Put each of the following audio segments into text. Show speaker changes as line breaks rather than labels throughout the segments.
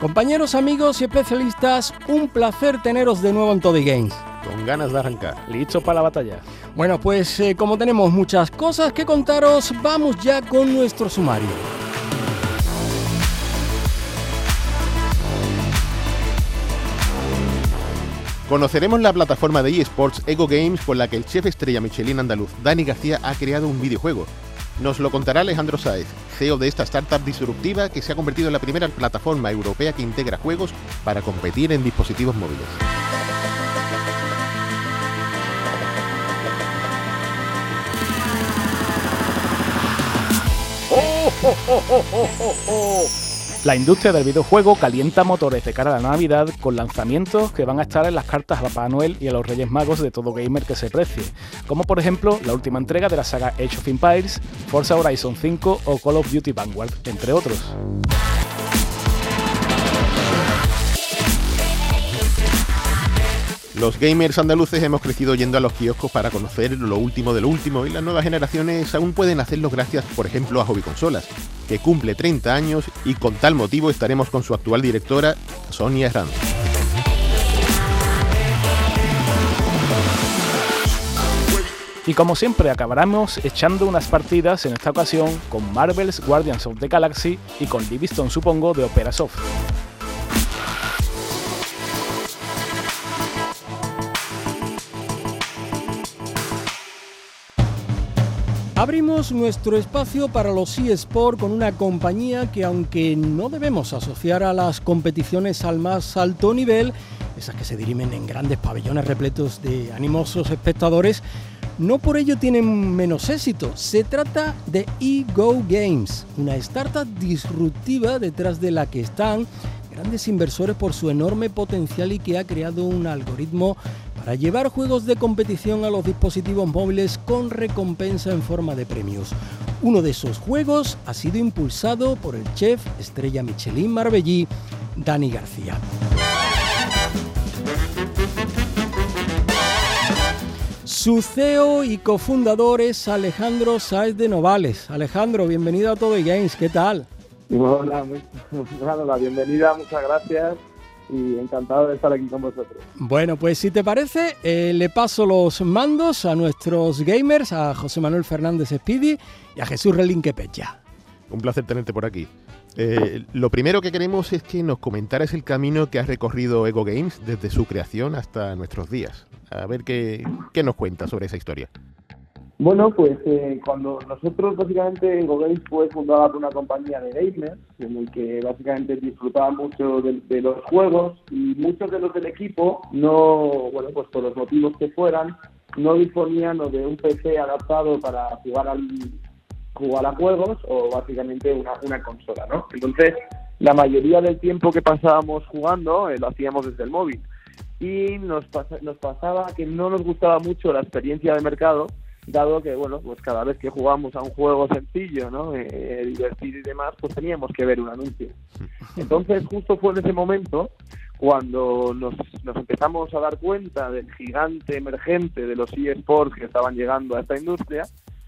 Compañeros, amigos y especialistas, un placer teneros de nuevo en Todo y Games.
Con ganas de arrancar.
Listo para la batalla.
Bueno, pues eh, como tenemos muchas cosas que contaros, vamos ya con nuestro sumario.
Conoceremos la plataforma de eSports Ego Games con la que el chef estrella Michelin andaluz Dani García ha creado un videojuego. Nos lo contará Alejandro Saez, CEO de esta startup disruptiva que se ha convertido en la primera plataforma europea que integra juegos para competir en dispositivos móviles.
La industria del videojuego calienta motores de cara a la Navidad con lanzamientos que van a estar en las cartas a Papá Noel y a los Reyes Magos de todo gamer que se precie, como por ejemplo la última entrega de la saga Age of Empires, Forza Horizon 5 o Call of Duty Vanguard, entre otros.
Los gamers andaluces hemos crecido yendo a los kioscos para conocer lo último de lo último y las nuevas generaciones aún pueden hacerlo gracias, por ejemplo, a Hobby Consolas, que cumple 30 años y con tal motivo estaremos con su actual directora, Sonia Herranz.
Y como siempre acabaremos echando unas partidas en esta ocasión con Marvel's Guardians of the Galaxy y con Livingston supongo de Opera Soft.
Abrimos nuestro espacio para los eSport con una compañía que aunque no debemos asociar a las competiciones al más alto nivel, esas que se dirimen en grandes pabellones repletos de animosos espectadores, no por ello tienen menos éxito. Se trata de eGo Games, una startup disruptiva detrás de la que están grandes inversores por su enorme potencial y que ha creado un algoritmo para llevar juegos de competición a los dispositivos móviles con recompensa en forma de premios. Uno de esos juegos ha sido impulsado por el chef estrella Michelin Marbellí, Dani García. Su CEO y cofundador es Alejandro Sáez de Novales. Alejandro, bienvenido a Todo Games, ¿qué tal?
Hola, muy, la bienvenida, muchas gracias y encantado de estar aquí con vosotros.
Bueno, pues si te parece, eh, le paso los mandos a nuestros gamers, a José Manuel Fernández Speedy y a Jesús Relinque Pecha.
Un placer tenerte por aquí. Eh, lo primero que queremos es que nos comentaras el camino que has recorrido Ego Games desde su creación hasta nuestros días. A ver qué, qué nos cuentas sobre esa historia.
Bueno, pues eh, cuando nosotros básicamente Ego Games fue fundada por una compañía de gamers en el que básicamente disfrutaba mucho de, de, los juegos y muchos de los del equipo no, bueno, pues por los motivos que fueran, no disponían de un PC adaptado para jugar al jugar a juegos o básicamente una, consola, ¿no? Entonces, la mayoría del tiempo que pasábamos jugando eh, lo hacíamos desde el móvil y nos, pasa, nos pasaba que no nos gustaba mucho la experiencia de mercado dado que, bueno, pues cada vez que jugamos a un juego sencillo, ¿no? Eh, divertido y demás, pues teníamos que ver un anuncio. Entonces, justo fue en ese momento cuando nos, nos empezamos a dar cuenta del gigante emergente de los eSports que estaban llegando a esta industria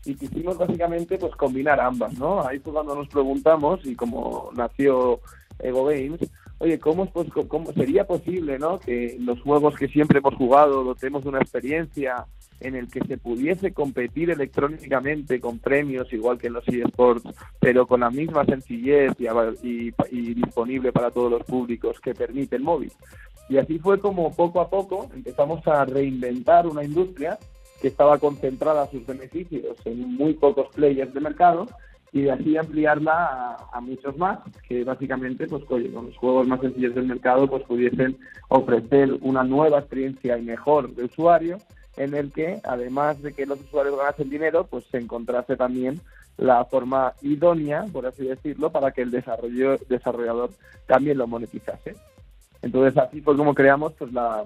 y quisimos básicamente pues combinar ambas, ¿no? Ahí fue cuando nos preguntamos y como nació Ego Games, oye, ¿cómo, pues, ¿cómo sería posible, ¿no? Que los juegos que siempre hemos jugado dotemos de una experiencia en el que se pudiese competir electrónicamente con premios igual que en los eSports, pero con la misma sencillez y, y, y, disponible para todos los públicos que permite el móvil. Y así fue como poco a poco empezamos a reinventar una industria que estaba concentrada sus beneficios en muy pocos players de mercado y de así ampliarla a, a, muchos más que básicamente pues oye, con los juegos más sencillos del mercado pues pudiesen ofrecer una nueva experiencia y mejor de usuario en el que además de que los usuarios ganasen dinero pues se encontrase también la forma idónea por así decirlo para que el desarrollo, desarrollador también lo monetizase Entonces así fue como creamos pues la,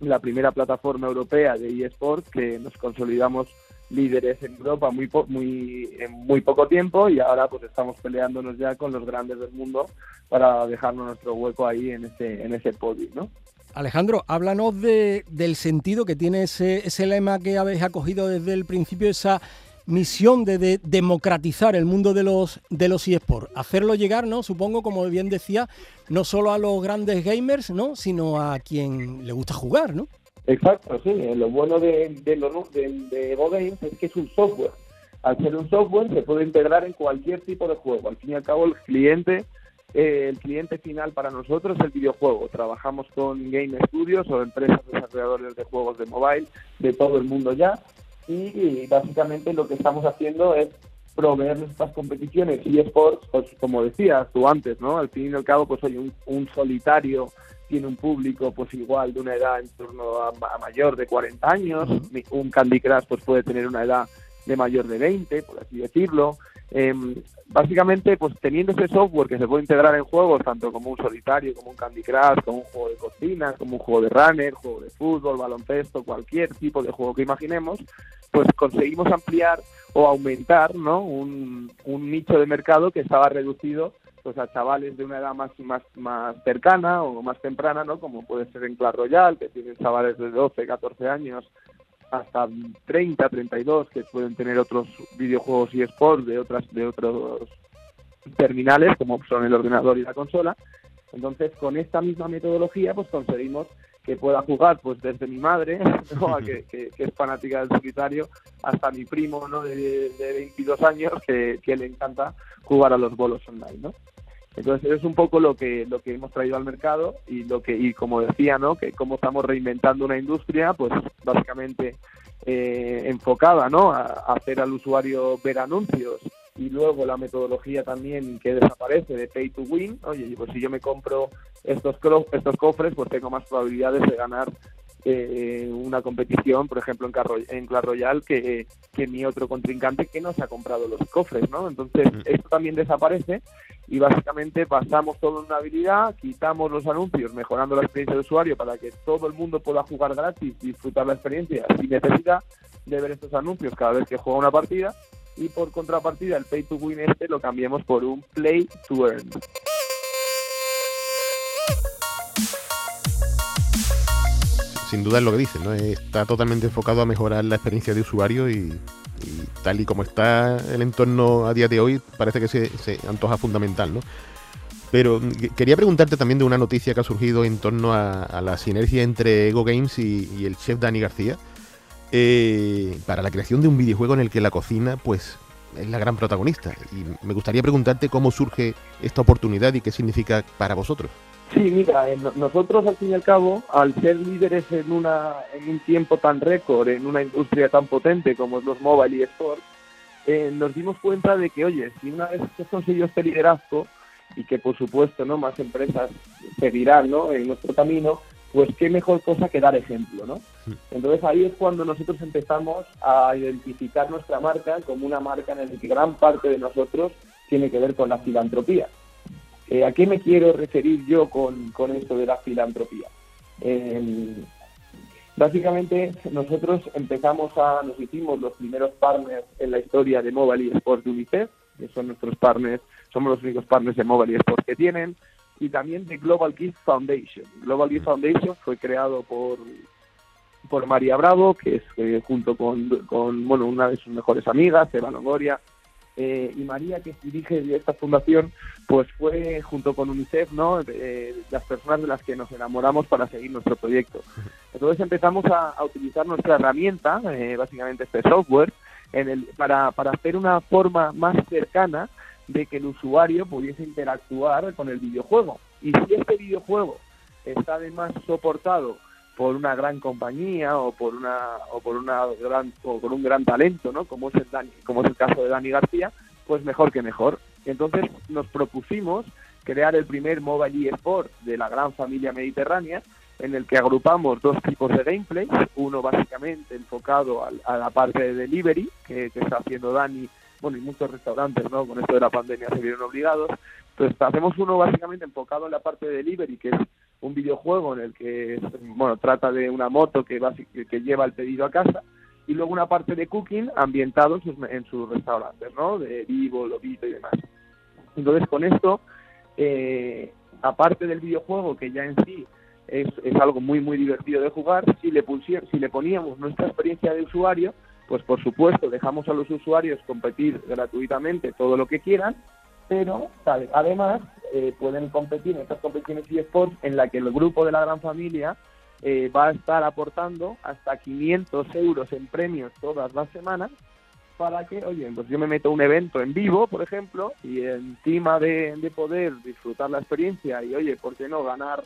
la primera plataforma europea de eSports que nos consolidamos líderes en Europa muy muy en muy poco tiempo y ahora pues estamos peleándonos ya con los grandes del mundo para dejarnos nuestro hueco ahí en ese en ese podio, ¿no?
Alejandro, háblanos de, del sentido que tiene ese, ese lema que habéis acogido desde el principio, esa misión de, democratizar el mundo de los de los eSports, hacerlo llegar, ¿no? Supongo, como bien decía, no solo a los grandes gamers, ¿no? Sino a quien le gusta jugar, ¿no?
Exacto, sí. Lo bueno de, de, de, Games es que es un software. Al ser un software se puede integrar en cualquier tipo de juego. Al fin y al cabo, el cliente, eh, el cliente final para nosotros es el videojuego. Trabajamos con game studios o empresas desarrolladores de juegos de mobile de todo el mundo ya. Y, básicamente lo que estamos haciendo es proveer nuestras competiciones y esports, pues como decías tú antes, ¿no? Al fin y al cabo, pues hay un, un solitario tiene un público pues igual de una edad en torno a, mayor de 40 años, un Candy Crush pues puede tener una edad de mayor de 20, por así decirlo. Em, básicamente, pues teniendo ese software que se puede integrar en juegos, tanto como un solitario, como un Candy Crush, como un juego de cocina, como un juego de runner, juego de fútbol, baloncesto, cualquier tipo de juego que imaginemos, pues conseguimos ampliar o aumentar ¿no? un, un nicho de mercado que estaba reducido pues a chavales de una edad más, más, más cercana o más temprana, ¿no? Como puede ser en Clash Royale, que tienen chavales de 12, 14 años hasta 30, 32 que pueden tener otros videojuegos y sports de otras de otros terminales como son el ordenador y la consola. Entonces, con esta misma metodología, pues conseguimos que pueda jugar pues desde mi madre, que, es fanática del solitario, hasta mi primo ¿no? de, de 22 años que, que, le encanta jugar a los bolos online. ¿no? Entonces es un poco lo que lo que hemos traído al mercado y lo que y como decía, ¿no? Que cómo estamos reinventando una industria, pues básicamente eh, enfocada, ¿no? A, hacer al usuario ver anuncios y luego la metodología también que desaparece de pay to win. Oye, pues si yo me compro estos estos cofres, pues tengo más probabilidades de ganar eh, una competición, por ejemplo, en, en Clash Royale, que, que mi otro contrincante que no se ha comprado los cofres, ¿no? Entonces, esto también desaparece y básicamente basamos todo en una habilidad, quitamos los anuncios, mejorando la experiencia de usuario para que todo el mundo pueda jugar gratis, disfrutar la experiencia sin necesidad de ver estos anuncios cada vez que juega una partida y por contrapartida el pay to win este lo cambiemos por un play to earn.
Sin duda es lo que dicen, ¿no? Está totalmente enfocado a mejorar la experiencia de usuario y, tal y como está el entorno a día de hoy, parece que se, antoja fundamental, ¿no? Pero quería preguntarte también de una noticia que ha surgido en torno a, la sinergia entre Ego Games y, el chef Dani García eh, para la creación de un videojuego en el que la cocina, pues, es la gran protagonista. Y me gustaría preguntarte cómo surge esta oportunidad y qué significa para vosotros.
Sí, mira, nosotros al fin y al cabo, al ser líderes en, una, en un tiempo tan récord, en una industria tan potente como es los mobile y sports, eh, nos dimos cuenta de que, oye, si una vez que conseguido este liderazgo y que por supuesto no más empresas seguirán ¿no? en nuestro camino, pues qué mejor cosa que dar ejemplo, ¿no? Entonces ahí es cuando nosotros empezamos a identificar nuestra marca como una marca en la que gran parte de nosotros tiene que ver con la filantropía. Eh, ¿A qué me quiero referir yo con, con esto de la filantropía? Eh, básicamente nosotros empezamos a, nos hicimos los primeros partners en la historia de Mobile y Sports de UNICEF, que son nuestros partners, somos los únicos partners de Mobile y Sports que tienen, y también de Global Gift Foundation. Global Gift Foundation fue creado por por María Bravo, que es eh, junto con, con, bueno, una de sus mejores amigas, Eva Longoria, eh, y María, que dirige esta fundación, pues fue junto con UNICEF, ¿no? las personas de las que nos enamoramos para seguir nuestro proyecto. Entonces empezamos a, utilizar nuestra herramienta, eh, básicamente este software, en el, para, para hacer una forma más cercana de que el usuario pudiese interactuar con el videojuego. Y si este videojuego está además soportado por una gran compañía o por una o por una gran o por un gran talento no como es el como es el caso de Dani García pues mejor que mejor entonces nos propusimos crear el primer mobile eSport de la gran familia mediterránea en el que agrupamos dos tipos de gameplay uno básicamente enfocado a, la parte de delivery que, que, está haciendo Dani bueno y muchos restaurantes no con esto de la pandemia se vieron obligados entonces hacemos uno básicamente enfocado en la parte de delivery que es un videojuego en el que bueno trata de una moto que, que lleva el pedido a casa y luego una parte de cooking ambientado en sus, restaurantes, ¿no? De vivo, lobito y demás. Entonces con esto, eh, aparte del videojuego que ya en sí es, es, algo muy muy divertido de jugar, si le, si le poníamos nuestra experiencia de usuario, pues por supuesto dejamos a los usuarios competir gratuitamente todo lo que quieran, pero además eh, pueden competir en estas competiciones eSports en la que el grupo de la gran familia eh, va a estar aportando hasta 500 euros en premios todas las semanas para que, oye, pues yo me meto un evento en vivo, por ejemplo, y encima de, poder disfrutar la experiencia y, oye, ¿por qué no ganar,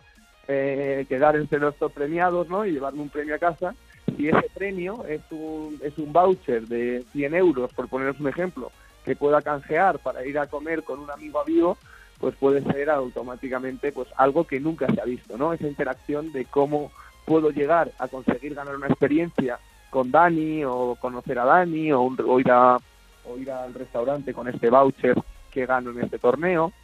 eh, quedar entre los premiados, ¿no? Y llevarme un premio a casa. Y ese premio es un, es un voucher de 100 euros, por poneros un ejemplo, que pueda canjear para ir a comer con un amigo a vivo, pues puede ser automáticamente pues algo que nunca se ha visto, ¿no? Esa interacción de cómo puedo llegar a conseguir ganar una experiencia con Dani o conocer a Dani o, ir, a, o ir al restaurante con este voucher que gano en este torneo.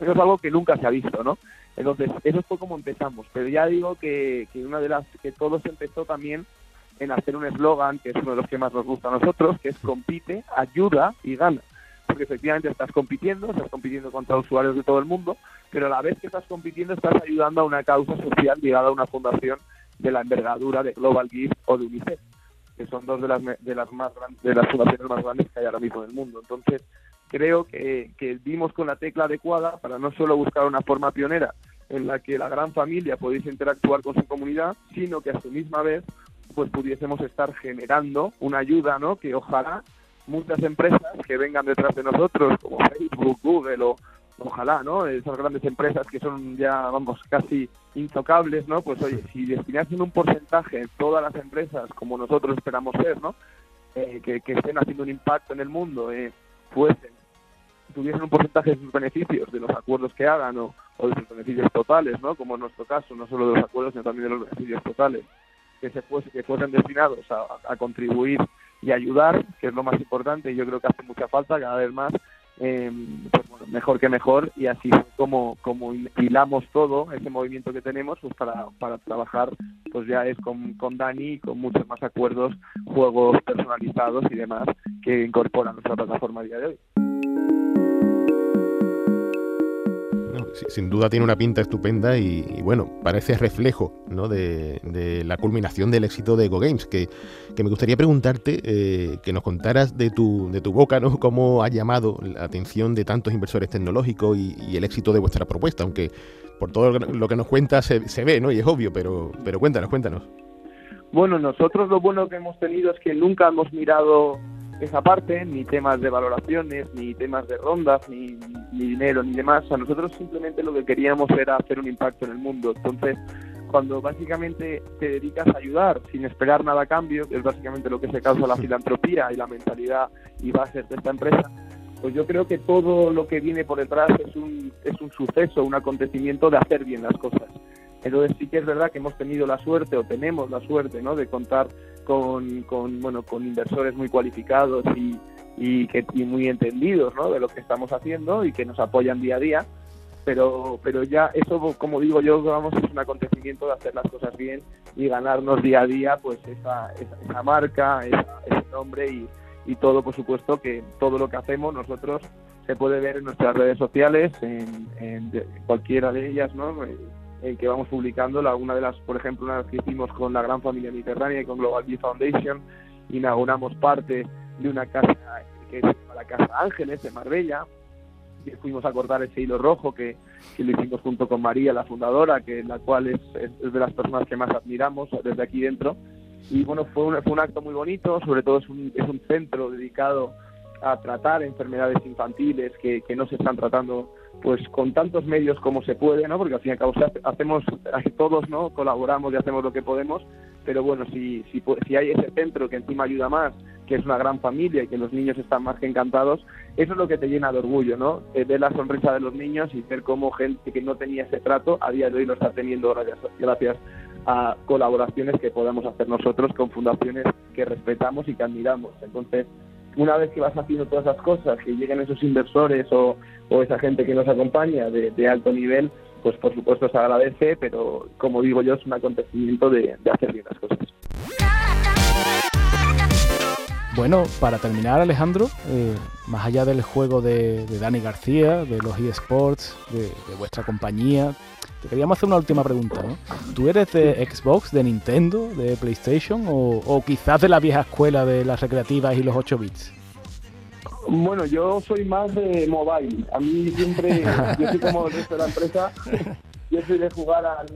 Eso es algo que nunca se ha visto, ¿no? Entonces, eso fue como empezamos. Pero ya digo que, que una de las que todo se empezó también en hacer un eslogan que es uno de los que más nos gusta a nosotros, que es compite, ayuda y gana porque efectivamente estás compitiendo, estás compitiendo contra usuarios de todo el mundo, pero a la vez que estás compitiendo estás ayudando a una causa social ligada a una fundación de la envergadura de Global Gift o de UNICEF, que son dos de las, de las, más de las fundaciones más grandes que hay ahora mismo en el mundo. Entonces, creo que, que dimos con la tecla adecuada para no solo buscar una forma pionera en la que la gran familia pudiese interactuar con su comunidad, sino que a su misma vez pues pudiésemos estar generando una ayuda, ¿no? Que ojalá muchas empresas que vengan detrás de nosotros, como Facebook, Google o ojalá, ¿no? Esas grandes empresas que son ya, vamos, casi intocables, ¿no? Pues oye, si destinasen un porcentaje todas las empresas, como nosotros esperamos ser, ¿no? Eh, que, estén haciendo un impacto en el mundo, eh, fuesen, tuviesen un porcentaje de sus beneficios, de los acuerdos que hagan o, de sus beneficios totales, ¿no? Como en nuestro caso, no solo de los acuerdos, sino también de los beneficios totales, que se fuese, que fuesen destinados a contribuir y ayudar, que es lo más importante, y yo creo que hace mucha falta cada vez más, eh, pues bueno, mejor que mejor, y así como, como hilamos todo ese movimiento que tenemos pues para, para trabajar, pues ya es con, con Dani, con muchos más acuerdos, juegos personalizados y demás que incorporan nuestra plataforma a día de hoy.
Sin duda tiene una pinta estupenda y, bueno, parece reflejo ¿no? de, la culminación del éxito de Go Games. Que, me gustaría preguntarte, eh, que nos contaras de tu, de tu boca, ¿no? Cómo ha llamado la atención de tantos inversores tecnológicos y, el éxito de vuestra propuesta, aunque por todo lo que nos cuentas se, se, ve, ¿no? Y es obvio, pero, pero cuéntanos, cuéntanos.
Bueno, nosotros lo bueno que hemos tenido es que nunca hemos mirado esa parte, ni temas de valoraciones, ni temas de rondas, ni, dinero, ni demás. A nosotros simplemente lo que queríamos era hacer un impacto en el mundo. Entonces, cuando básicamente te dedicas a ayudar sin esperar nada a cambio, que es básicamente lo que se causa la filantropía y la mentalidad y bases de esta empresa, pues yo creo que todo lo que viene por detrás es un, es un suceso, un acontecimiento de hacer bien las cosas. Entonces sí que es verdad que hemos tenido la suerte o tenemos la suerte ¿no? de contar con, bueno, con inversores muy cualificados y, y, que, y muy entendidos ¿no? de lo que estamos haciendo y que nos apoyan día a día. Pero, pero ya eso, como digo yo, vamos, es un acontecimiento de hacer las cosas bien y ganarnos día a día pues esa, esa, marca, ese nombre y, y todo, por supuesto, que todo lo que hacemos nosotros se puede ver en nuestras redes sociales, en cualquiera de ellas, ¿no? En que vamos publicando. La, una de las, por ejemplo, una vez que hicimos con la Gran Familia Mediterránea y con Global Bee Foundation, inauguramos parte de una casa que es la Casa Ángeles de Marbella, y fuimos a cortar ese hilo rojo que, que, lo hicimos junto con María, la fundadora, que la cual es, es, de las personas que más admiramos desde aquí dentro. Y bueno, fue un, fue un acto muy bonito, sobre todo es un, es un centro dedicado a tratar enfermedades infantiles que, que no se están tratando pues con tantos medios como se puede, ¿no? Porque al fin y al cabo hacemos, todos, ¿no? Colaboramos y hacemos lo que podemos, pero bueno, si, si, si hay ese centro que encima ayuda más, que es una gran familia y que los niños están más que encantados, eso es lo que te llena de orgullo, ¿no? Eh, ver la sonrisa de los niños y ver cómo gente que no tenía ese trato a día de hoy lo está teniendo gracias, gracias a colaboraciones que podamos hacer nosotros con fundaciones que respetamos y que admiramos. Entonces, una vez que vas haciendo todas esas cosas, que lleguen esos inversores o, esa gente que nos acompaña de, alto nivel, pues por supuesto se agradece, pero como digo yo, es un acontecimiento de, hacer bien las cosas.
Bueno, para terminar, Alejandro, eh, más allá del juego de, Dani García, de los eSports, de vuestra compañía, te queríamos hacer una última pregunta. ¿no? ¿Tú eres de Xbox, de Nintendo, de PlayStation o, quizás de la vieja escuela de las recreativas y los 8 bits?
Bueno, yo soy más de mobile. A mí siempre, yo soy como el resto de la empresa, yo soy de jugar al,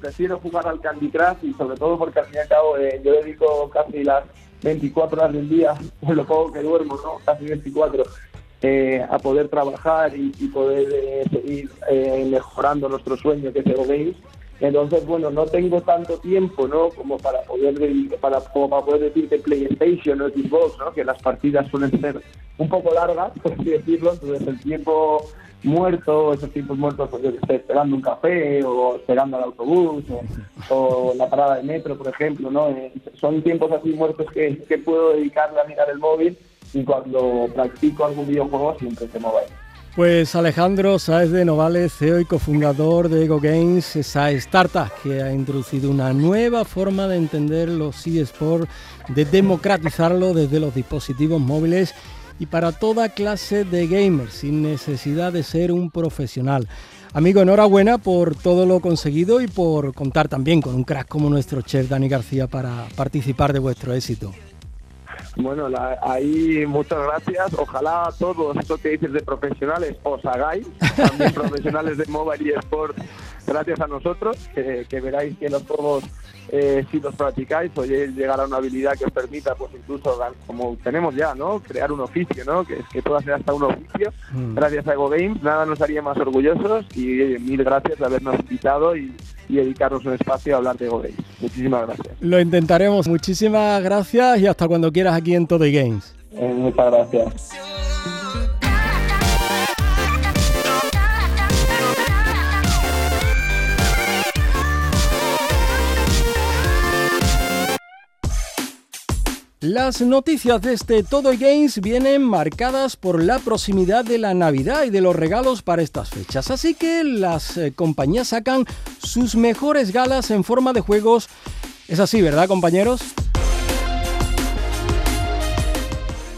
prefiero jugar al Candy Crush y sobre todo porque al fin y al cabo eh, yo dedico casi las 24 horas del día, por lo poco que duermo, ¿no? Casi 24, eh, a poder trabajar y, poder eh, seguir eh, mejorando nuestro sueño que es Games. Entonces, bueno, no tengo tanto tiempo, ¿no? Como para poder, para, para poder decir que PlayStation o Xbox, ¿no? Que las partidas suelen ser un poco largas, por así decirlo. Entonces, el tiempo muerto, esos tiempos muertos, pues yo estoy esperando un café o esperando al autobús o, la parada de metro, por ejemplo, ¿no? Eh, son tiempos así muertos que, que puedo dedicarle a mirar el móvil y cuando practico algún videojuego siempre se móvil.
Pues Alejandro Sáez de Novales, CEO y cofundador de Ego Games, esa startup que ha introducido una nueva forma de entender los eSports, de democratizarlo desde los dispositivos móviles y para toda clase de gamers, sin necesidad de ser un profesional. Amigo, enhorabuena por todo lo conseguido y por contar también con un crack como nuestro chef Dani García para participar de vuestro éxito.
Bueno, ahí muchas gracias. Ojalá todos esto que dices de profesionales os hagáis, también profesionales de mobile y sport, gracias a nosotros, que, que veráis que no todos eh, si los practicáis, podéis llegar a una habilidad que os permita, pues incluso, como tenemos ya, ¿no? Crear un oficio, ¿no? Que, que pueda ser hasta un oficio. Mm. Gracias a Ego Games, nada nos haría más orgullosos y mil gracias de habernos invitado y, dedicarnos un espacio a hablar de Ego Games. Muchísimas gracias.
Lo intentaremos. Muchísimas gracias y hasta cuando quieras aquí en Todo Games.
Eh, muchas gracias.
Las noticias de este Todo Games vienen marcadas por la proximidad de la Navidad y de los regalos para estas fechas, así que las eh, compañías sacan sus mejores galas en forma de juegos. Es así, ¿verdad, compañeros?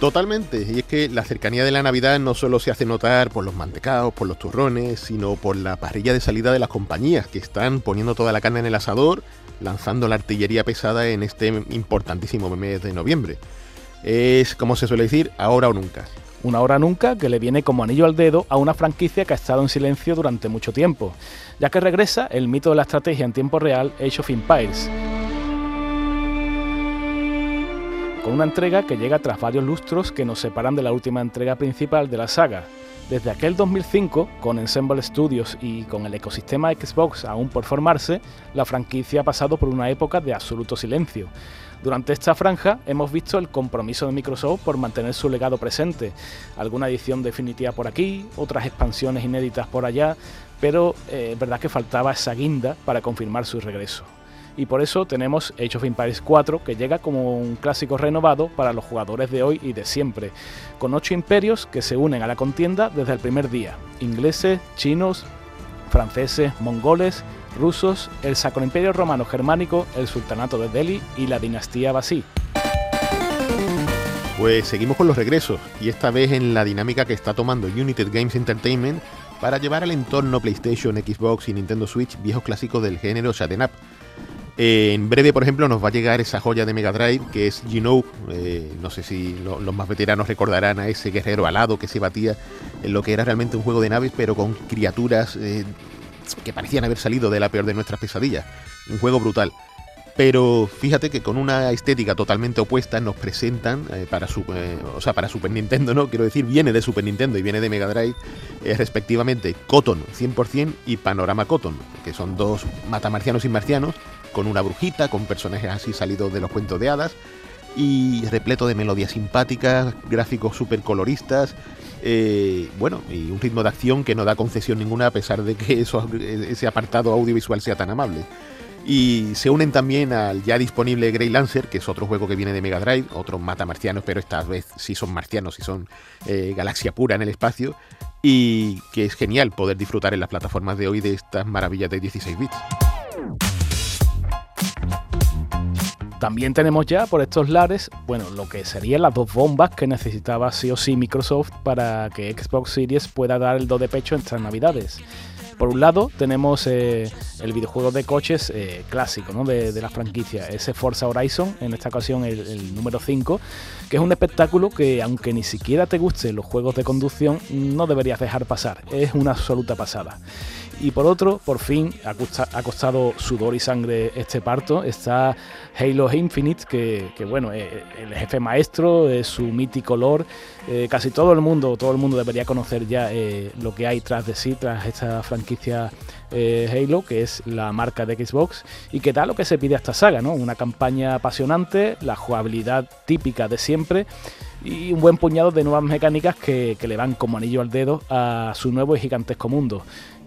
Totalmente, y es que la cercanía de la Navidad no solo se hace notar por los mantecados, por los turrones, sino por la parrilla de salida de las compañías que están poniendo toda la carne en el asador lanzando la artillería pesada en este importantísimo mes de noviembre. Es, como se suele decir, ahora o nunca.
Una hora nunca que le viene como anillo al dedo a una franquicia que ha estado en silencio durante mucho tiempo, ya que regresa el mito de la estrategia en tiempo real Age of Empires. Una entrega que llega tras varios lustros que nos separan de la última entrega principal de la saga, desde aquel 2005, con Ensemble Studios y con el ecosistema Xbox aún por formarse, la franquicia ha pasado por una época de absoluto silencio. Durante esta franja hemos visto el compromiso de Microsoft por mantener su legado presente, alguna edición definitiva por aquí, otras expansiones inéditas por allá, pero eh, es verdad que faltaba esa guinda para confirmar su regreso y por eso tenemos Age of Empires 4 que llega como un clásico renovado para los jugadores de hoy y de siempre, con ocho imperios que se unen a la contienda desde el primer día, ingleses, chinos, franceses, mongoles, rusos, el Sacro Imperio Romano Germánico, el Sultanato de Delhi y la dinastía Basí.
Pues seguimos con los regresos, y esta vez en la dinámica que está tomando United Games Entertainment para llevar al entorno PlayStation, Xbox y Nintendo Switch viejos clásicos del género Shaden Up en breve, por ejemplo, nos va a llegar esa joya de Mega Drive que es Gino. Eh, no sé si los más veteranos recordarán a ese guerrero alado que se batía en lo que era realmente un juego de naves, pero con criaturas eh, que parecían haber salido de la peor de nuestras pesadillas. Un juego brutal. Pero fíjate que con una estética totalmente opuesta nos presentan eh, para, o sea, para Super Nintendo, ¿no? Quiero decir, viene de Super Nintendo y viene de Mega Drive, respectivamente Cotton 100% y Panorama Cotton, que son dos matamarcianos y marcianos con una brujita, con personajes así salidos de los cuentos de hadas y repleto de melodías simpáticas, gráficos súper coloristas, eh, bueno, y un ritmo de acción que no da concesión ninguna a pesar de que eso, ese apartado audiovisual sea tan amable. Y se unen también al ya disponible Grey Lancer, que es otro juego que viene de Mega Drive, otro mata marcianos, pero esta vez sí son marcianos, sí son eh, galaxia pura en el espacio. Y que es genial poder disfrutar en las plataformas de hoy de estas maravillas de 16 bits.
También tenemos ya por estos lares, bueno, lo que serían las dos bombas que necesitaba sí o sí Microsoft para que Xbox Series pueda dar el do de pecho en estas navidades. Por un lado tenemos eh, el videojuego de coches eh, clásico ¿no? de, la franquicia, ese Forza Horizon, en esta ocasión el, número 5, que es un espectáculo que aunque ni siquiera te gusten los juegos de conducción, no deberías dejar pasar, es una absoluta pasada. Y por otro, por fin ha, costado sudor y sangre este parto, está Halo Infinite, que, bueno, eh, el jefe maestro, es su mítico lore, casi todo el mundo, todo el mundo debería conocer ya lo que hay tras de sí, tras esta franquicia eh, Halo, que es la marca de Xbox, y que da lo que se pide a esta saga, ¿no? Una campaña apasionante, la jugabilidad típica de siempre y un buen puñado de nuevas mecánicas que, que le van como anillo al dedo a su nuevo y gigantesco mundo.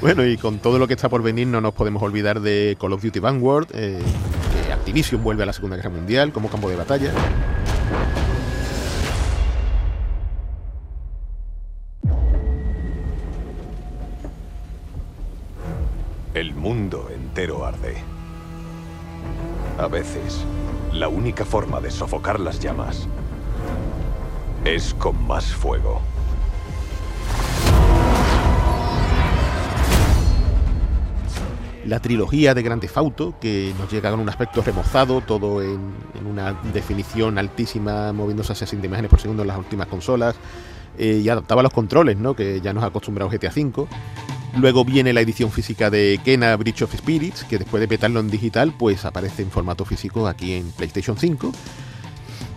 Bueno, y con todo lo que está por venir no nos podemos olvidar de Call of Duty Vanguard, eh, que Activision vuelve a la Segunda Guerra Mundial como campo de batalla.
El mundo entero arde. A veces, la única forma de sofocar las llamas es con más fuego.
La trilogía de Grand Theft Auto, que nos llega con un aspecto remozado, todo en, una definición altísima, moviéndose a 60 imágenes por segundo en las últimas consolas, eh, y adaptaba los controles, ¿no? que ya nos ha acostumbrado GTA V. Luego viene la edición física de Kena Bridge of Spirits, que después de petarlo en digital, pues aparece en formato físico aquí en PlayStation 5.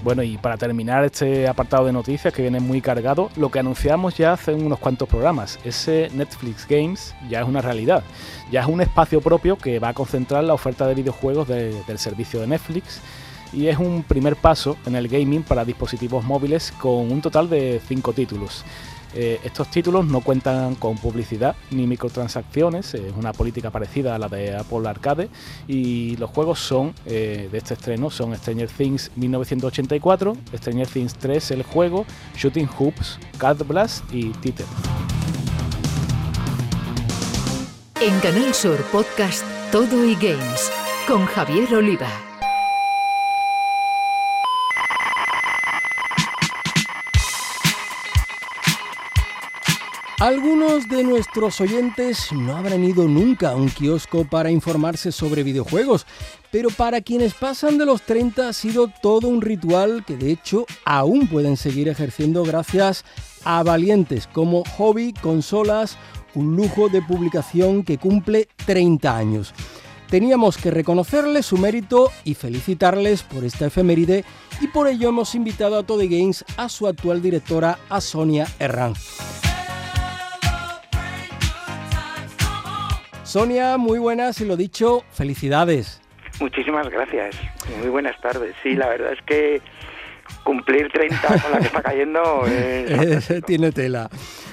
Bueno, y para terminar este apartado de noticias que viene muy cargado, lo que anunciamos ya hace unos cuantos programas, ese Netflix Games ya es una realidad. Ya es un espacio propio que va a concentrar la oferta de videojuegos del servicio de Netflix y es un primer paso en el gaming para dispositivos móviles con un total de 5 títulos. Eh, estos títulos no cuentan con publicidad ni microtransacciones, es una política parecida a la de Apple Arcade y los juegos son eh, de este estreno son Stranger Things 1984, Stranger Things 3 el juego, Shooting Hoops, Card Blast y Titer.
En Canal Sur Podcast Todo y Games con Javier Oliva.
Algunos de nuestros oyentes no habrán ido nunca a un kiosco para informarse sobre videojuegos, pero para quienes pasan de los 30 ha sido todo un ritual que de hecho aún pueden seguir ejerciendo gracias a valientes como Hobby Consolas, un lujo de publicación que cumple 30 años. Teníamos que reconocerles su mérito y felicitarles por esta efeméride y por ello hemos invitado a Tode Games a su actual directora, a Sonia Herranz. Sonia, muy buenas y lo dicho, felicidades.
Muchísimas gracias. Muy buenas tardes. Sí, la verdad es que cumplir 30 con la que está cayendo
tiene tela.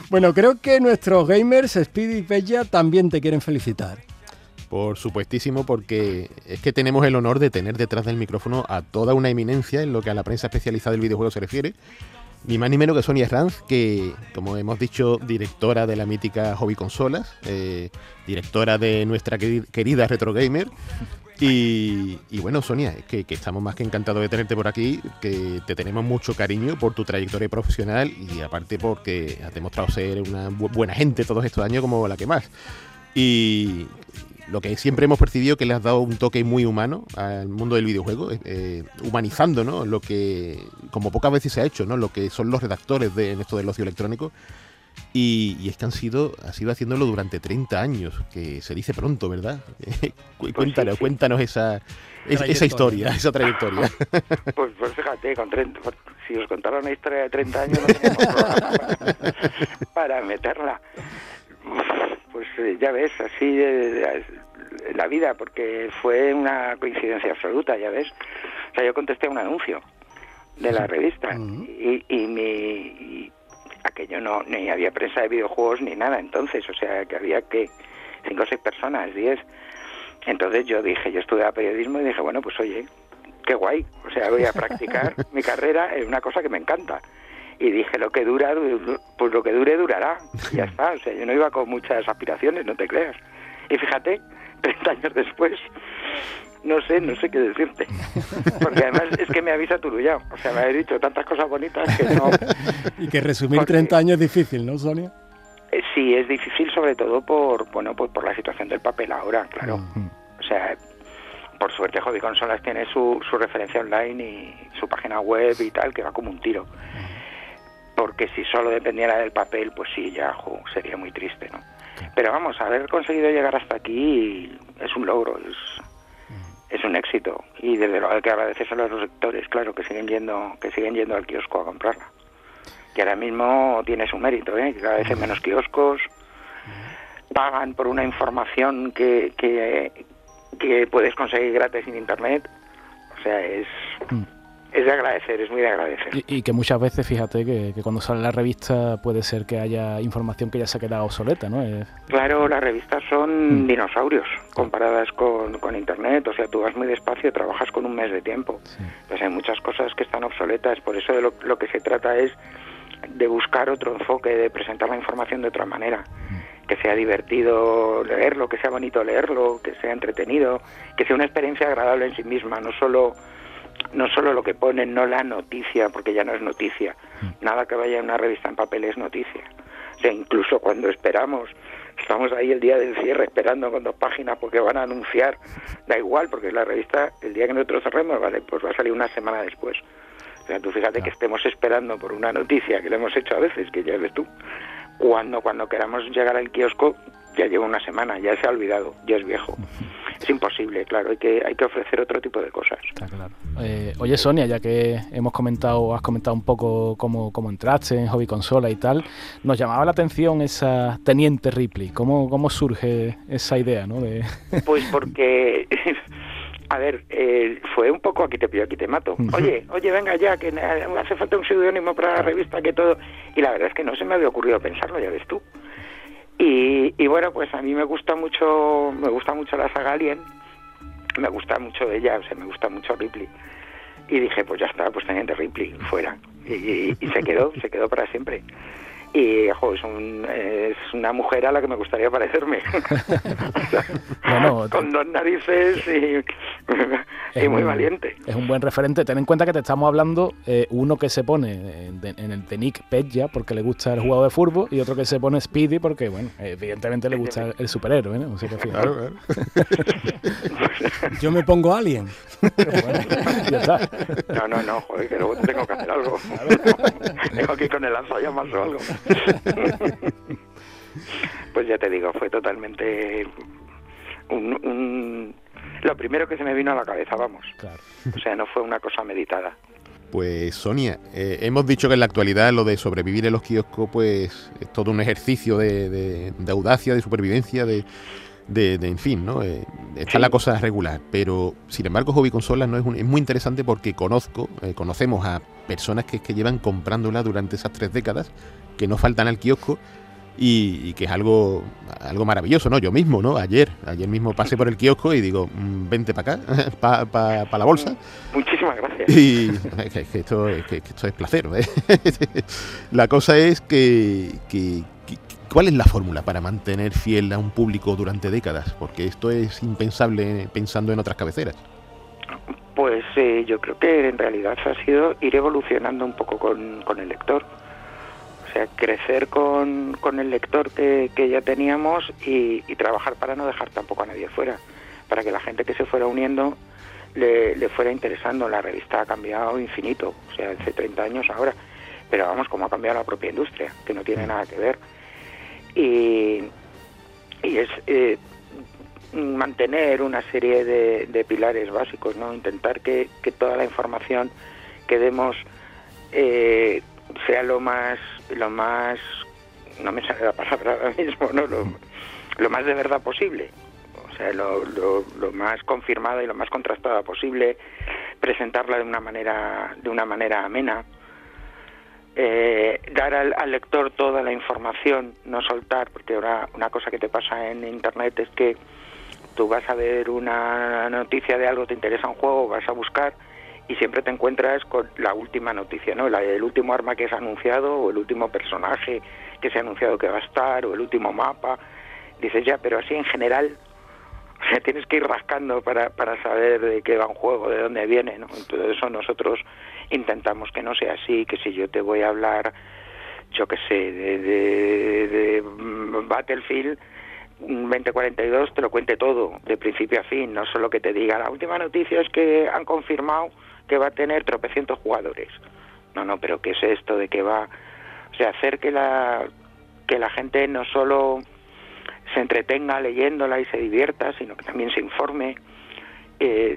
Bueno, creo que nuestros gamers, Speedy y Bella, también te quieren felicitar.
Por supuestísimo, porque es que tenemos el honor de tener detrás del micrófono a toda una eminencia en lo que a la prensa especializada del videojuego se refiere ni más ni menos que Sonia Ranz, que, como hemos dicho, directora de la mítica Hobby Consolas, eh, directora de nuestra querida Retro Gamer. Y, bueno, Sonia, que, que, estamos más que encantados de tenerte por aquí, que te tenemos mucho cariño por tu trayectoria profesional y aparte porque has demostrado ser una buena gente todos estos años como la que más. Y, lo que siempre hemos percibido que le has dado un toque muy humano al mundo del videojuego, eh, humanizando ¿no? lo que, como pocas veces se ha hecho, ¿no? lo que son los redactores de, en esto del ocio electrónico. Y, es que han sido, ha sido haciéndolo durante 30 años, que se dice pronto, ¿verdad? Pues cuéntanos, cuéntanos esa, esa historia, esa trayectoria.
Pues, pues fíjate, con 30, si os contara una historia de 30 años no tenemos para, meterla. Pues eh, ya ves, así de, la vida, porque fue una coincidencia absoluta, ya ves. O sea, yo contesté un anuncio de la revista y, y, mi, aquello no ni había prensa de videojuegos ni nada entonces, o sea, que había que cinco o seis personas, diez. Entonces yo dije, yo estudiaba periodismo y dije, bueno, pues oye, qué guay, o sea, voy a practicar mi carrera en una cosa que me encanta. Y dije, lo que dura, pues lo que dure durará. Y ya está, o sea, yo no iba con muchas aspiraciones, no te creas. Y fíjate, 30 años después, no sé, no sé qué decirte. Porque además es que me avisa turullado. O sea, me ha dicho tantas cosas bonitas que no...
y que resumir 30 años es difícil, ¿no, Sonia?
Eh, sí, es difícil sobre todo por, bueno, pues por la situación del papel ahora, claro. O sea, por suerte Hobby Consolas tiene su, su referencia online y su página web y tal, que va como un tiro. Porque si solo dependiera del papel, pues sí, ya sería muy triste, ¿no? Pero vamos, haber conseguido llegar hasta aquí es un logro, es, es un éxito y desde luego hay que agradecer a los lectores, claro, que siguen yendo, que siguen yendo al kiosco a comprarla. Que ahora mismo tiene su mérito, ¿eh? que cada vez hay menos kioscos, pagan por una información que, que, que puedes conseguir gratis en internet. O sea, es, mm es de agradecer, es muy de agradecer.
Y, que muchas veces, fíjate, que, cuando sale la revista puede ser que haya información que ya se ha quedado obsoleta, ¿no?
Claro, las revistas son mm. dinosaurios comparadas con, con, Internet, o sea, tú vas muy despacio, trabajas con un mes de tiempo. Pues hay muchas cosas que están obsoletas, por eso de lo, lo, que se trata es de buscar otro enfoque, de presentar la información de otra manera. Mm. Que sea divertido leerlo, que sea bonito leerlo, que sea entretenido, que sea una experiencia agradable en sí misma, no solo no solo lo que ponen, no la noticia, porque ya no es noticia. Mm. Nada que vaya en una revista en papel es noticia. O sea, incluso cuando esperamos, estamos ahí el día del cierre esperando con dos páginas porque van a anunciar, da igual, porque la revista, el día que nosotros cerremos, vale, pues va a salir una semana después. O sea, tú fíjate que estemos esperando por una noticia, que lo hemos hecho a veces, que ya ves tú, cuando, cuando queramos llegar al kiosco, ya lleva una semana, ya se ha olvidado, ya es viejo. Es imposible, claro, hay que, hay que ofrecer otro tipo de cosas.
Eh, oye, Sonia, ya que hemos comentado, has comentado un poco cómo, cómo entraste en Hobby Consola y tal, nos llamaba la atención esa Teniente Ripley. ¿Cómo, cómo surge esa idea, no? De...
Pues porque... A ver, eh, fue un poco aquí te pido, aquí te mato. Oye, oye, venga ya, que hace falta un seudónimo para la revista, que todo. Y la verdad es que no se me había ocurrido pensarlo, ya ves tú. Y, bueno, pues a mí me gusta mucho, me gusta mucho la saga Alien, me gusta mucho ella, o sea, me gusta mucho Ripley. Y dije, pues ya está, pues teniente Ripley, fuera. y se quedó, se quedó para siempre y es, una mujer a la que me gustaría parecerme. con dos narices y, muy valiente.
Es un buen referente. Ten en cuenta que te estamos hablando eh, uno que se pone en, el de Nick Pedja porque le gusta el jugador de fútbol y otro que se pone Speedy porque, bueno, evidentemente le gusta el superhéroe. ¿no?
Yo me pongo Alien.
No, no, no, joder, que luego tengo que hacer algo. tengo que ir con el lanzallamas o algo. pues ya te digo, fue totalmente un, lo primero que se me vino a la cabeza, vamos. O sea, no fue una cosa meditada.
Pues Sonia, eh, hemos dicho que en la actualidad lo de sobrevivir en los kioscos pues es todo un ejercicio de, audacia, de supervivencia, de, de, en fin, ¿no? Eh, está la cosa regular, pero sin embargo Hobby Consolas no es, es muy interesante porque conozco, eh, conocemos a personas que, que llevan comprándola durante esas tres décadas que no faltan al kiosco y, que es algo, algo maravilloso, ¿no? Yo mismo, ¿no? Ayer, ayer mismo pasé por el kiosco y digo, mm, vente para acá, para la bolsa.
Muchísimas gracias.
Y que, esto, esto, es placer, ¿eh? La cosa es que, ¿cuál es la fórmula para mantener fiel a un público durante décadas? Porque esto es impensable pensando en otras cabeceras.
Pues eh, yo creo que en realidad ha sido ir evolucionando un poco con, con el lector o sea, crecer con, con el lector que, que ya teníamos y, trabajar para no dejar tampoco a nadie fuera, para que la gente que se fuera uniendo le, le fuera interesando. La revista ha cambiado infinito, o sea, hace 30 años ahora. pero vamos, como ha cambiado la propia industria, que no tiene nada que ver. Y, y es eh, mantener una serie de, de, pilares básicos, ¿no? Intentar que, que, toda la información que demos eh, sea lo más, lo más, no me sale la palabra ahora mismo, ¿no? Lo, lo más de verdad posible, o sea, lo, lo, lo, más confirmada y lo más contrastada posible, presentarla de una manera, de una manera amena, eh, dar al, al, lector toda la información, no soltar, porque ahora una cosa que te pasa en internet es que tú vas a ver una noticia de algo, te interesa un juego, vas a buscar y siempre te encuentras con la última noticia, ¿no? La, el último arma que se ha anunciado o el último personaje que se ha anunciado que va a estar o el último mapa. Dices ya, pero así en general, tienes que ir rascando para, para saber de qué va un juego, de dónde viene, ¿no? Entonces eso nosotros intentamos que no sea así, que si yo te voy a hablar, yo qué sé, de, de, de Battlefield, 2042 te lo cuente todo, de principio a fin, no solo que te diga la última noticia es que han confirmado que va a tener tropecientos jugadores. No, no, pero ¿qué es esto de que va? O sea, hacer que la, que la gente no solo se entretenga leyéndola y se divierta, sino que también se informe eh,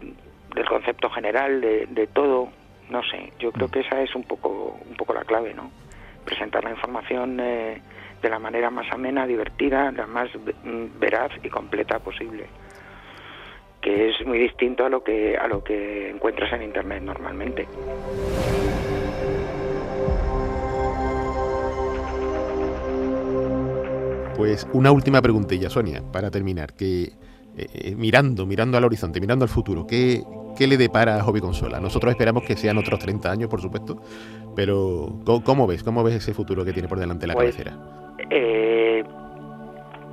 del concepto general de, de todo. No sé, yo creo que esa es un poco, un poco la clave, ¿no? Presentar la información eh, de la manera más amena, divertida, la más veraz y completa posible que es muy distinto a lo que a lo que encuentras en internet normalmente.
Pues una última preguntilla, Sonia, para terminar, que eh, mirando, mirando al horizonte, mirando al futuro, ¿qué, ¿qué le depara a Hobby Consola? Nosotros esperamos que sean otros 30 años, por supuesto, pero ¿cómo, ves? ¿Cómo ves ese futuro que tiene por delante la
pues,
cabecera?
Eh,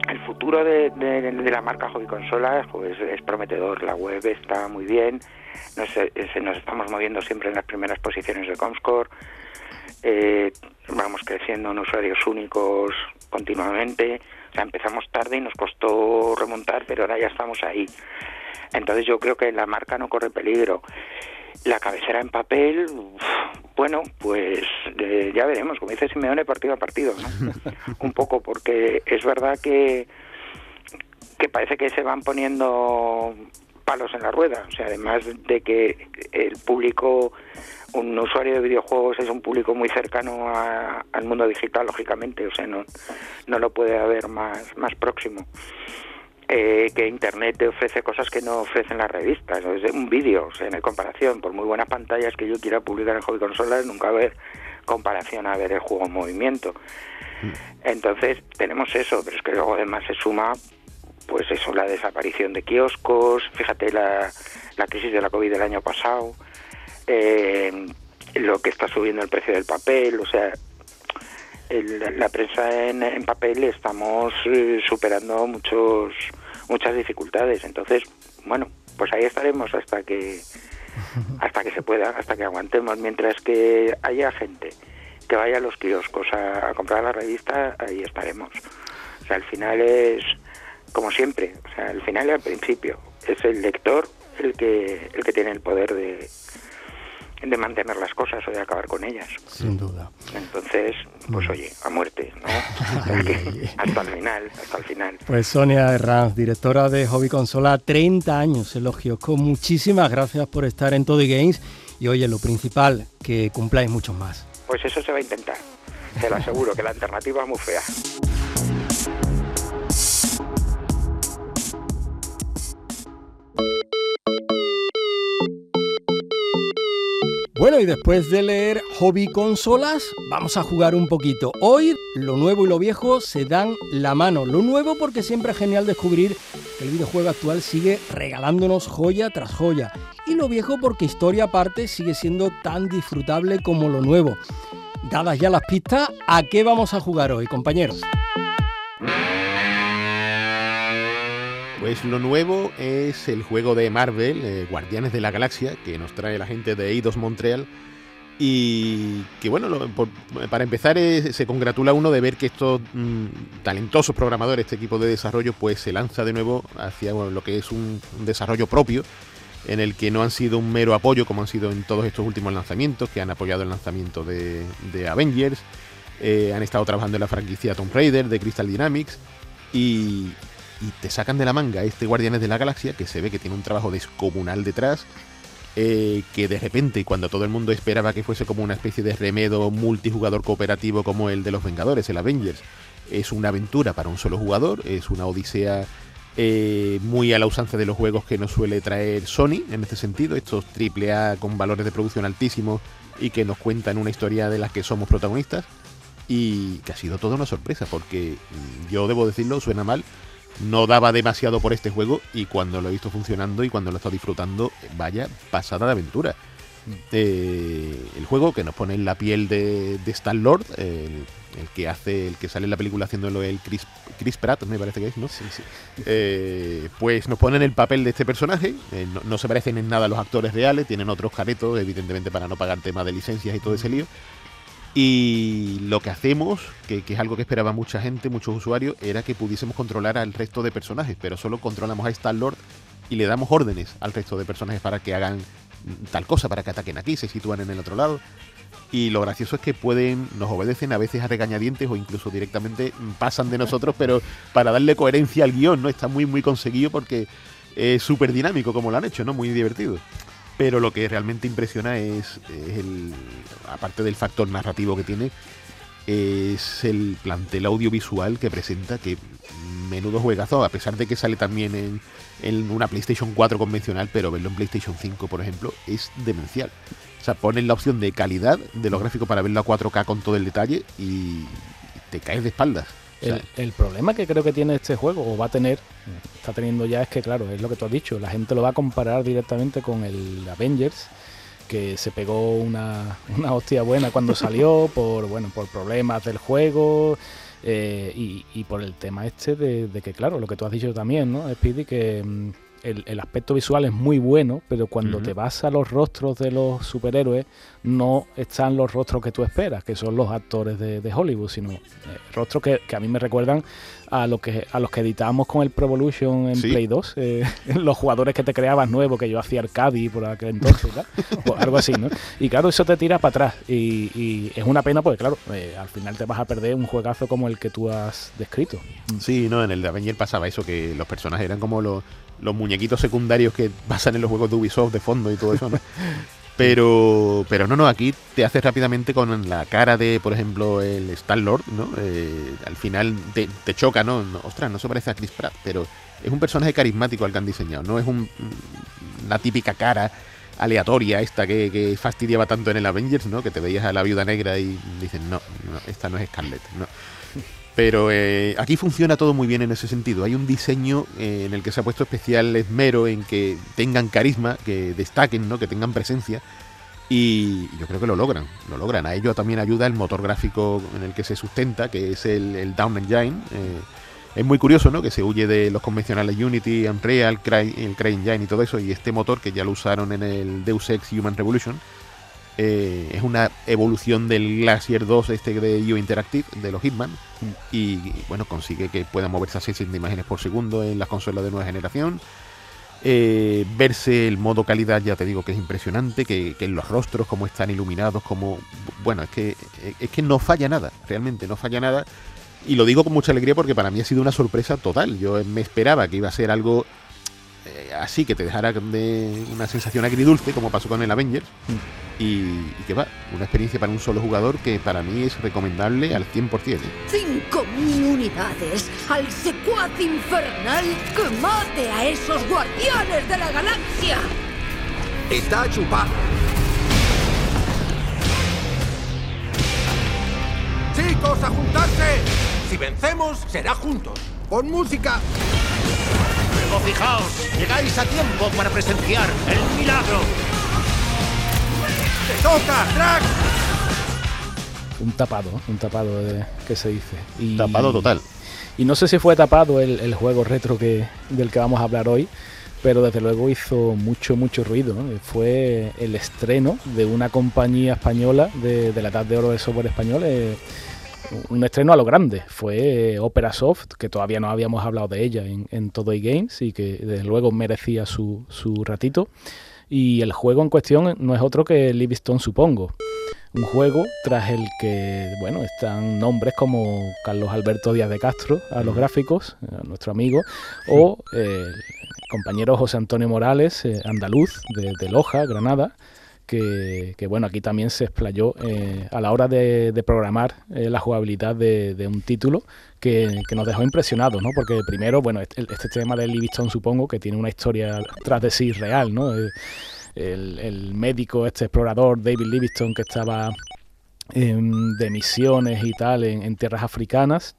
el futuro de, de, de, la marca Hobby Consolas pues, es prometedor. La web está muy bien, nos, nos estamos moviendo siempre en las primeras posiciones de Comscore, eh, vamos creciendo en usuarios únicos continuamente. O sea, empezamos tarde y nos costó remontar, pero ahora ya estamos ahí. Entonces yo creo que la marca no corre peligro. La cabecera en papel, bueno, pues eh, ya veremos, como dice Simeone, partido a partido, ¿no? Un poco, porque es verdad que, que parece que se van poniendo palos en la rueda, o sea, además de que el público, un usuario de videojuegos es un público muy cercano a, al mundo digital, lógicamente, o sea, no, no lo puede haber más, más próximo eh, que Internet te ofrece cosas que no ofrecen las revistas. Es un vídeo, o sea, en comparación, por muy buenas pantallas que yo quiera publicar en hobby consolas, nunca va a haber comparación a ver el juego en movimiento. Entonces, tenemos eso, pero es que luego además se suma, pues eso, la desaparición de kioscos, fíjate la, la crisis de la COVID del año pasado, eh, lo que está subiendo el precio del papel, o sea, el, la prensa en, en, papel estamos eh, superando muchos muchas dificultades. Entonces bueno pues ahí estaremos hasta que hasta que se pueda hasta que aguantemos. Mientras que haya gente que vaya a los kioscos a, a comprar la revista ahí estaremos. O sea al final es como siempre o sea al final y al principio es el lector el que el que tiene el poder de de mantener las cosas o de acabar con ellas.
Sin duda.
Entonces, pues oye, a muerte, ¿no? hasta el final, hasta el final.
Pues Sonia Herranz, directora de Hobby Consola, 30 años elogios. Con muchísimas gracias por estar en Todo Games y oye, lo principal, que cumpláis muchos más.
Pues eso se va a intentar. Te lo aseguro, que la alternativa es muy fea.
Bueno, y después de leer Hobby Consolas, vamos a jugar un poquito. Hoy lo nuevo y lo viejo se dan la mano. Lo nuevo porque siempre es genial descubrir que el videojuego actual sigue regalándonos joya tras joya. Y lo viejo porque historia aparte sigue siendo tan disfrutable como lo nuevo. Dadas ya las pistas, ¿a qué vamos a jugar hoy, compañeros?
Pues lo nuevo es el juego de Marvel, eh, Guardianes de la Galaxia, que nos trae la gente de Eidos Montreal. Y que bueno, para empezar eh, se congratula uno de ver que estos mmm, talentosos programadores, este equipo de desarrollo, pues se lanza de nuevo hacia lo que es un, un, desarrollo propio en el que no han sido un mero apoyo como han sido en todos estos últimos lanzamientos, que han apoyado el lanzamiento de, Avengers, eh, han estado trabajando en la franquicia Tomb Raider de Crystal Dynamics y, te sacan de la manga este Guardianes de la Galaxia que se ve que tiene un trabajo descomunal detrás. Eh, que de repente, cuando todo el mundo esperaba que fuese como una especie de remedo multijugador cooperativo como el de los Vengadores, el Avengers, es una aventura para un solo jugador, es una odisea eh, muy a la usanza de los juegos que nos suele traer Sony en este sentido, estos AAA con valores de producción altísimos y que nos cuentan una historia de las que somos protagonistas y que ha sido toda una sorpresa porque mm, yo debo decirlo, suena mal, no daba demasiado por este juego y cuando lo he visto funcionando y cuando lo he estado disfrutando, vaya pasada de aventura. Mm. Eh, el juego que nos pone en la piel de, de Star Lord, el el que hace, el que sale en la película haciéndolo el Chris, Chris Pratt, me parece que es, ¿no? Sí, sí. Eh, pues nos ponen el papel de este personaje, eh, no, se parecen en nada a los actores reales, tienen otros caretos, evidentemente para no pagar temas de licencias y todo ese lío. Y lo que hacemos, que, es algo que esperaba mucha gente, muchos usuarios, era que pudiésemos controlar al resto de personajes, pero solo controlamos a Star Lord y le damos órdenes al resto de personajes para que hagan tal cosa, para que ataquen aquí, se sitúan en el otro lado. Y lo gracioso es que pueden, nos obedecen a veces a regañadientes o incluso directamente pasan de nosotros, pero para darle coherencia al guion, ¿no? Está muy, muy conseguido porque es súper dinámico como lo han hecho, ¿no? Muy divertido. Pero lo que realmente impresiona es, el, aparte del factor narrativo que tiene, es el plantel audiovisual que presenta, que menudo juegazo, a pesar de que sale también en, en una PlayStation 4 convencional, pero verlo en PlayStation 5, por ejemplo, es demencial. O sea, ponen la opción de calidad de los gráficos para verlo a 4K con todo el detalle y te caes de espaldas.
El, problema que creo que tiene este juego, o va a tener, está teniendo ya, es que, claro, es lo que tú has dicho, la gente lo va a comparar directamente con el Avengers, que se pegó una, una hostia buena cuando salió por, bueno, por problemas del juego. Eh, y, por el tema este de, de, que, claro, lo que tú has dicho también, ¿no, Speedy? Que mm, el, aspecto visual es muy bueno, pero cuando te vas a los rostros de los superhéroes, no están los rostros que tú esperas, que son los actores de, Hollywood, sino eh, rostros que, a mí me recuerdan a, lo que, a los que editábamos con el Pro Evolution en Play 2, eh, los jugadores que te creabas nuevos, que yo hacía Arcadi por aquel entonces, o algo así, ¿no? Y claro, eso te tira para atrás, y, es una pena porque, claro, eh, al final te vas a perder un juegazo como el que tú has descrito.
Sí, no, en el de Avenger pasaba eso, que los personajes eran como los los muñequitos secundarios que pasan en los juegos de Ubisoft de fondo y todo eso. Pero, pero no, no, aquí te haces rápidamente con la cara de, por ejemplo, el Star-Lord, ¿no? Eh, al final te, choca, ¿no? Ostras, no se parece a Chris Pratt, pero es un personaje carismático al que han diseñado, no es un, una típica cara aleatoria esta que, que, fastidiaba tanto en el Avengers, ¿no? Que te veías a la viuda negra y dices, no, no esta no es Scarlett, no. Pero eh, aquí funciona todo muy bien en ese sentido. Hay un diseño eh, en el que se ha puesto especial esmero en que tengan carisma, que destaquen, ¿no? que tengan presencia. Y yo creo que lo logran, lo logran. A ello también ayuda el motor gráfico en el que se sustenta, que es el, Down Engine. Eh, es muy curioso, ¿no? Que se huye de los convencionales Unity, Unreal, el CryEngine y todo eso, y este motor que ya lo usaron en el Deus Ex Human Revolution, eh, es una evolución del Glacier 2 este de IO Interactive, de los Hitman, y bueno, consigue que pueda moverse a 600 imágenes por segundo en las consolas de nueva generación. Eh, verse el modo calidad, ya te digo que es impresionante, que, en los rostros, como están iluminados, como. Bueno, es que, es que no falla nada, realmente no falla nada. Y lo digo con mucha alegría porque para mí ha sido una sorpresa total. Yo me esperaba que iba a ser algo eh, así que te dejara de una sensación agridulce, como pasó con el Avengers. Mm. Y, que va, una experiencia para un solo jugador que para mí es recomendable al 100%.
¡5.000 unidades! ¡Al secuaz infernal que mate a esos guardianes de la galaxia!
Está chupado. ¡Chicos, a juntarse! Si vencemos, será juntos. ¡Con música!
Fijaos, llegáis a tiempo para presenciar el milagro.
¡Te toca, crack!
Un tapado, un tapado de, que se dice.
Y, tapado total.
Y no sé si fue tapado el, juego retro que, del que vamos a hablar hoy, pero desde luego hizo mucho, mucho ruido. Fue el estreno de una compañía española de, la edad de oro del software español. Eh, un estreno a lo grande. Fue Opera Soft, que todavía no habíamos hablado de ella en, en todo eGames y que desde luego merecía su, su ratito. Y el juego en cuestión no es otro que Livingstone, supongo. Un juego tras el que, bueno, están nombres como Carlos Alberto Díaz de Castro a los gráficos, nuestro amigo, o eh, el compañero José Antonio Morales, eh, andaluz, de, Loja, Granada, que, bueno, aquí también se explayó eh, a la hora de, programar la jugabilidad de, un título que, nos dejó impresionados, ¿no? Porque primero, bueno, este, este tema de Livingstone supongo que tiene una historia tras de sí real, ¿no? el, médico, este explorador David Livingstone que estaba de misiones y tal en, tierras africanas.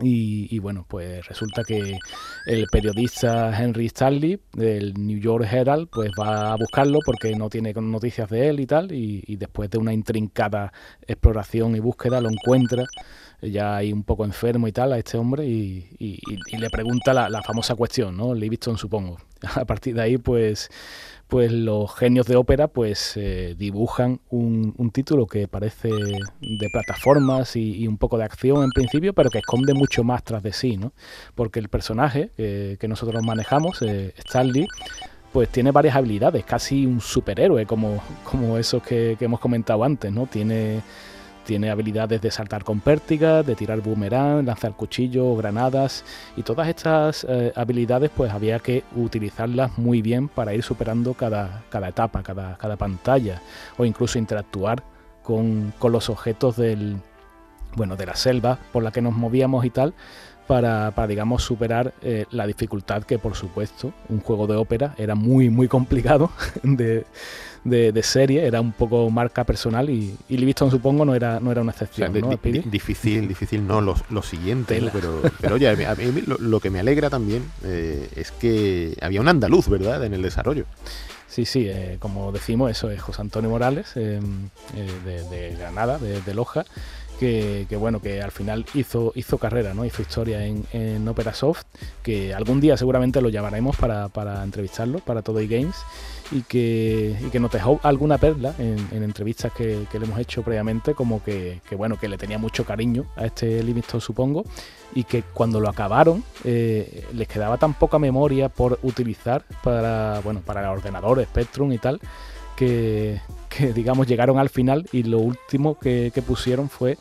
Y, bueno, pues resulta que el periodista Henry Stanley del New York Herald pues va a buscarlo porque no tiene noticias de él y tal y, después de una intrincada exploración y búsqueda lo encuentra ya ahí un poco enfermo y tal a este hombre y, le pregunta la, famosa cuestión, ¿no? Livingston supongo. A partir de ahí pues pues los genios de ópera pues eh, dibujan un, título que parece de plataformas y, un poco de acción en principio, pero que esconde mucho más tras de sí, ¿no? Porque el personaje que nosotros manejamos, eh, Stanley, pues tiene varias habilidades, casi un superhéroe como, como esos que hemos comentado antes, ¿no? Tiene tiene habilidades de saltar con pértiga, de tirar boomerang, lanzar cuchillo, granadas y todas estas eh, habilidades pues había que utilizarlas muy bien para ir superando cada, cada etapa, cada, cada pantalla o incluso interactuar con, los objetos del, bueno, de la selva por la que nos movíamos y tal, para, digamos, superar eh, la dificultad que, por supuesto, un juego de ópera era muy, muy complicado de, de, serie, era un poco marca personal y, y Livingston supongo no era, no era una excepción.
difícil, difícil no, lo, lo siguiente, pero, pero oye, a mí, lo, que me alegra también eh, es que había un andaluz, ¿verdad?, en el desarrollo.
Sí, sí, eh, como decimos, eso es José Antonio Morales, eh, de, Granada, de, Loja, que, bueno, que al final hizo, hizo carrera, ¿no? Hizo historia en, en Opera Soft, que algún día seguramente lo llamaremos para, para entrevistarlo, para Todo y Games y que, y que nos dejó alguna perla en, entrevistas que, le hemos hecho previamente, como que, bueno, que le tenía mucho cariño a este Livingston, supongo, y que cuando lo acabaron eh, les quedaba tan poca memoria por utilizar para, bueno, para el ordenador, Spectrum y tal, que, digamos llegaron al final y lo último que, pusieron fue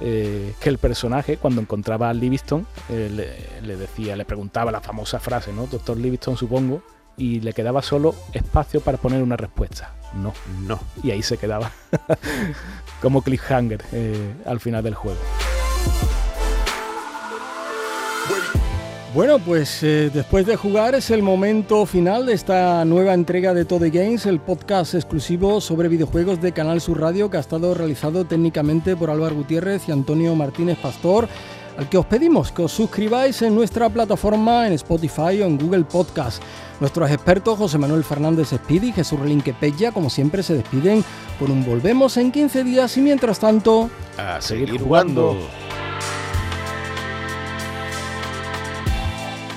eh, que el personaje, cuando encontraba a Livingston, eh, le, le, decía, le preguntaba la famosa frase, ¿no? Doctor Livingston, supongo, y le quedaba solo espacio para poner una respuesta. No, no. Y ahí se quedaba como cliffhanger eh, al final del juego.
Bueno, pues eh, después de jugar es el momento final de esta nueva entrega de Todo Games, el podcast exclusivo sobre videojuegos de Canal Sur Radio que ha estado realizado técnicamente por Álvaro Gutiérrez y Antonio Martínez Pastor al que os pedimos que os suscribáis en nuestra plataforma en Spotify o en Google Podcast. Nuestros expertos José Manuel Fernández Speedy y Jesús Relinque Pella, como siempre, se despiden por un volvemos en 15 días y mientras tanto,
a seguir jugando.